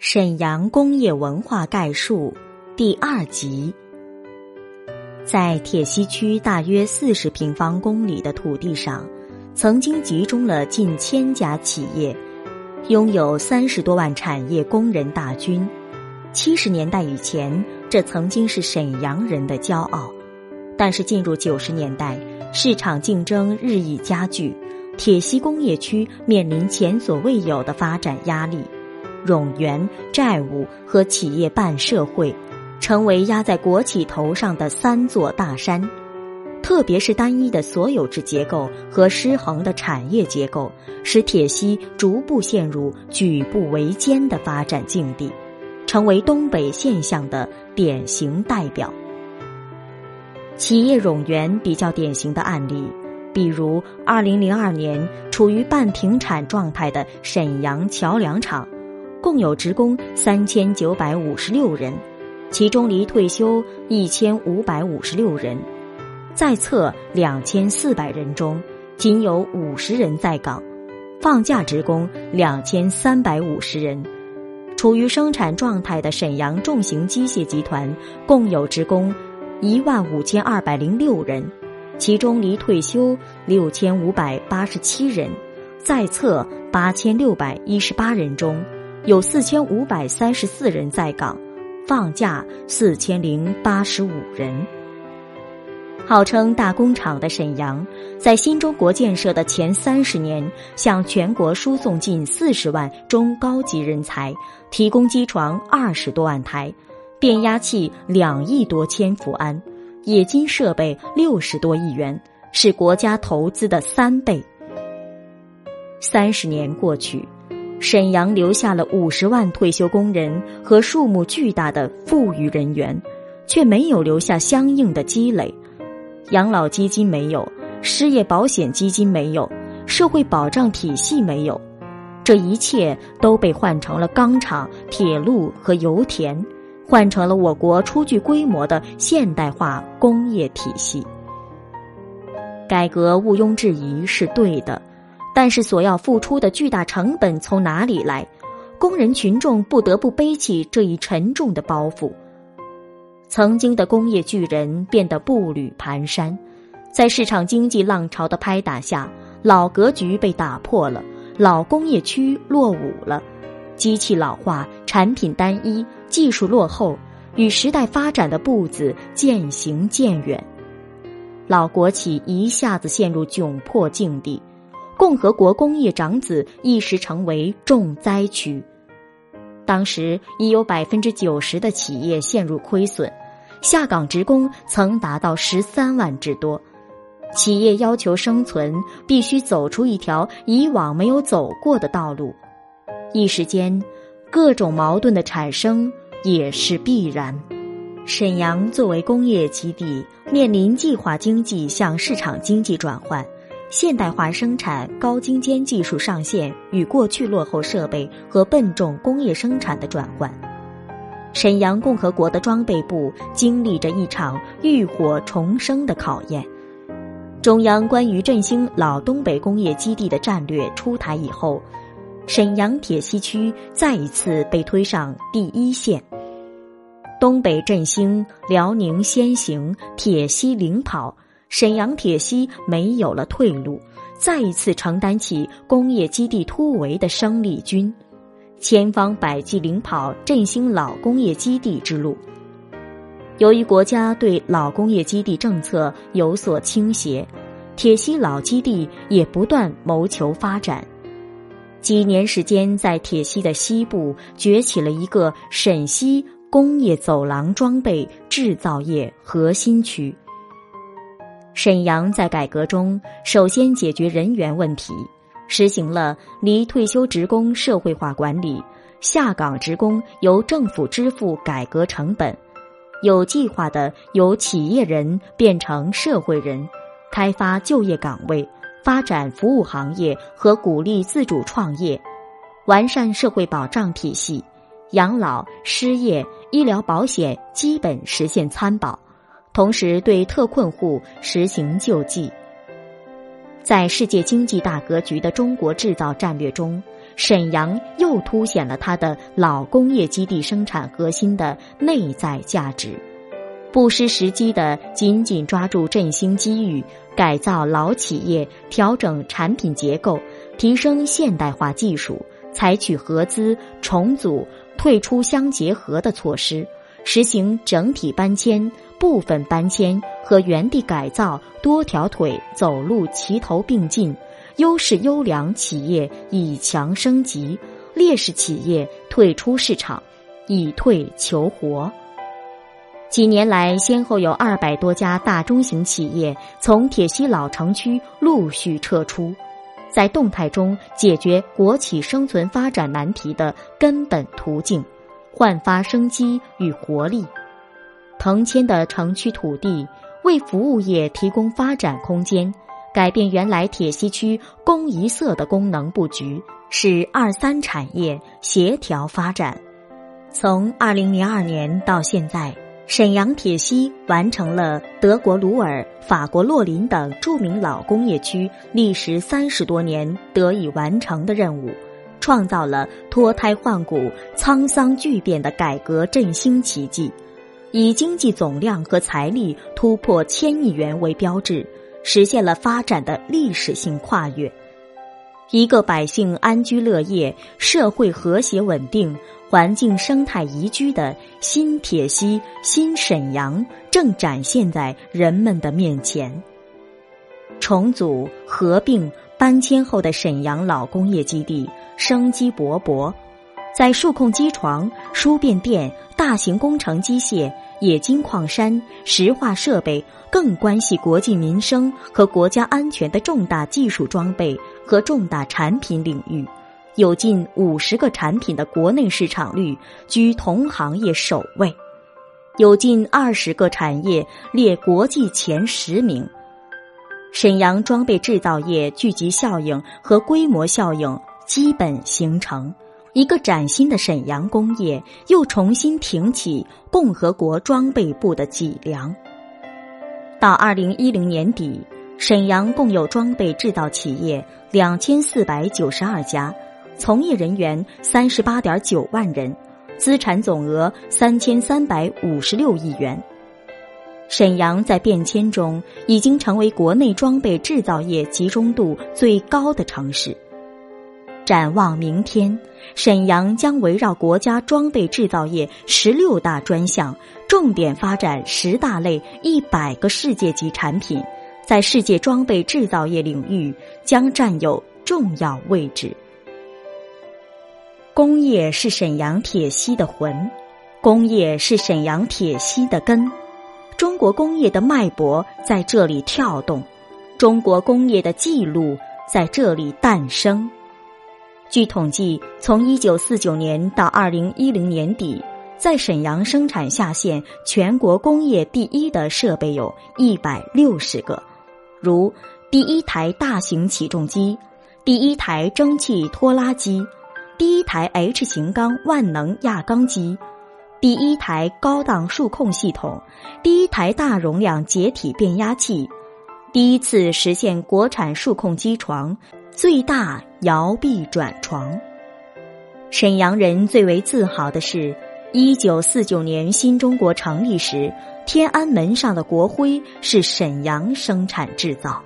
沈阳工业文化概述第二集，在铁西区大约四十平方公里的土地上，曾经集中了近千家企业，拥有三十多万产业工人大军。七十年代以前，这曾经是沈阳人的骄傲。但是进入九十年代，市场竞争日益加剧，铁西工业区面临前所未有的发展压力。冗员、债务和企业办社会，成为压在国企头上的三座大山。特别是单一的所有制结构和失衡的产业结构，使铁西逐步陷入举步维艰的发展境地，成为东北现象的典型代表。企业冗员比较典型的案例，比如二零零二年处于半停产状态的沈阳桥梁厂。共有职工三千九百五十六人，其中离退休一千五百五十六人，在册两千四百人中，仅有五十人在岗，放假职工两千三百五十人。处于生产状态的沈阳重型机械集团共有职工一万五千二百零六人，其中离退休六千五百八十七人，在册八千六百一十八人中。有四千五百三十四人在岗，放假四千零八十五人。号称大工厂的沈阳，在新中国建设的前三十年，向全国输送近四十万中高级人才，提供机床二十多万台，变压器两亿多千伏安，冶金设备六十多亿元，是国家投资的三倍。三十年过去。沈阳留下了五十万退休工人和数目巨大的富裕人员，却没有留下相应的积累。养老基金没有，失业保险基金没有，社会保障体系没有，这一切都被换成了钢厂、铁路和油田，换成了我国初具规模的现代化工业体系。改革毋庸置疑是对的。但是所要付出的巨大成本从哪里来？工人群众不得不背起这一沉重的包袱。曾经的工业巨人变得步履蹒跚，在市场经济浪潮的拍打下，老格局被打破了，老工业区落伍了，机器老化，产品单一，技术落后，与时代发展的步子渐行渐远，老国企一下子陷入窘迫境地。共和国工业长子一时成为重灾区，当时已有百分之九十的企业陷入亏损，下岗职工曾达到十三万之多。企业要求生存，必须走出一条以往没有走过的道路。一时间，各种矛盾的产生也是必然。沈阳作为工业基地，面临计划经济向市场经济转换。现代化生产、高精尖技术上线与过去落后设备和笨重工业生产的转换，沈阳共和国的装备部经历着一场浴火重生的考验。中央关于振兴老东北工业基地的战略出台以后，沈阳铁西区再一次被推上第一线。东北振兴，辽宁先行，铁西领跑。沈阳铁西没有了退路，再一次承担起工业基地突围的生力军，千方百计领跑振兴老工业基地之路。由于国家对老工业基地政策有所倾斜，铁西老基地也不断谋求发展。几年时间，在铁西的西部崛起了一个沈西工业走廊装备制造业核心区。沈阳在改革中首先解决人员问题，实行了离退休职工社会化管理，下岗职工由政府支付改革成本，有计划的由企业人变成社会人，开发就业岗位，发展服务行业和鼓励自主创业，完善社会保障体系，养老、失业、医疗保险基本实现参保。同时，对特困户实行救济。在世界经济大格局的中国制造战略中，沈阳又凸显了它的老工业基地生产核心的内在价值，不失时机的紧紧抓住振兴机遇，改造老企业，调整产品结构，提升现代化技术，采取合资、重组、退出相结合的措施，实行整体搬迁、部分搬迁和原地改造，多条腿走路齐头并进。优势优良企业以强升级，劣势企业退出市场，以退求活。几年来，先后有二百多家大中型企业从铁西老城区陆续撤出，在动态中解决国企生存发展难题的根本途径，焕发生机与活力。腾迁的城区土地为服务业提供发展空间。改变原来铁西区公一色的功能布局，使二三产业协调发展。从二零零二年到现在，沈阳铁西完成了德国鲁尔、法国洛林等著名老工业区历时三十多年得以完成的任务，创造了脱胎换骨、沧桑巨变的改革振兴奇迹，以经济总量和财力突破千亿元为标志。实现了发展的历史性跨越，一个百姓安居乐业、社会和谐稳定、环境生态宜居的新铁西、新沈阳正展现在人们的面前。重组、合并、搬迁后的沈阳老工业基地生机勃勃，在数控机床、输变电、大型工程机械。冶金矿山、石化设备更关系国计民生和国家安全的重大技术装备和重大产品领域，有近五十个产品的国内市场率居同行业首位，有近二十个产业列国际前十名。沈阳装备制造业聚集效应和规模效应基本形成。一个崭新的沈阳工业又重新挺起共和国装备部的脊梁。到二零一零年底，沈阳共有装备制造企业两千四百九十二家，从业人员三十八点九万人，资产总额三千三百五十六亿元。沈阳在变迁中已经成为国内装备制造业集中度最高的城市。展望明天，沈阳将围绕国家装备制造业十六大专项，重点发展十大类一百个世界级产品，在世界装备制造业领域将占有重要位置。工业是沈阳铁西的魂，工业是沈阳铁西的根，中国工业的脉搏在这里跳动，中国工业的记录在这里诞生。据统计，从一九四九年到二零一零年底，在沈阳生产下线全国工业第一的设备有一百六十个，如第一台大型起重机、第一台蒸汽拖拉机、第一台 H 型钢万能轧钢机、第一台高档数控系统、第一台大容量解体变压器、第一次实现国产数控机床。最大摇臂转床。沈阳人最为自豪的是，一九四九年新中国成立时，天安门上的国徽是沈阳生产制造。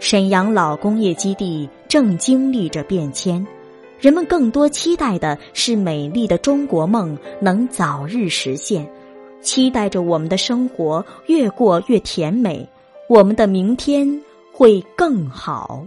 沈阳老工业基地正经历着变迁，人们更多期待的是美丽的中国梦能早日实现，期待着我们的生活越过越甜美，我们的明天会更好。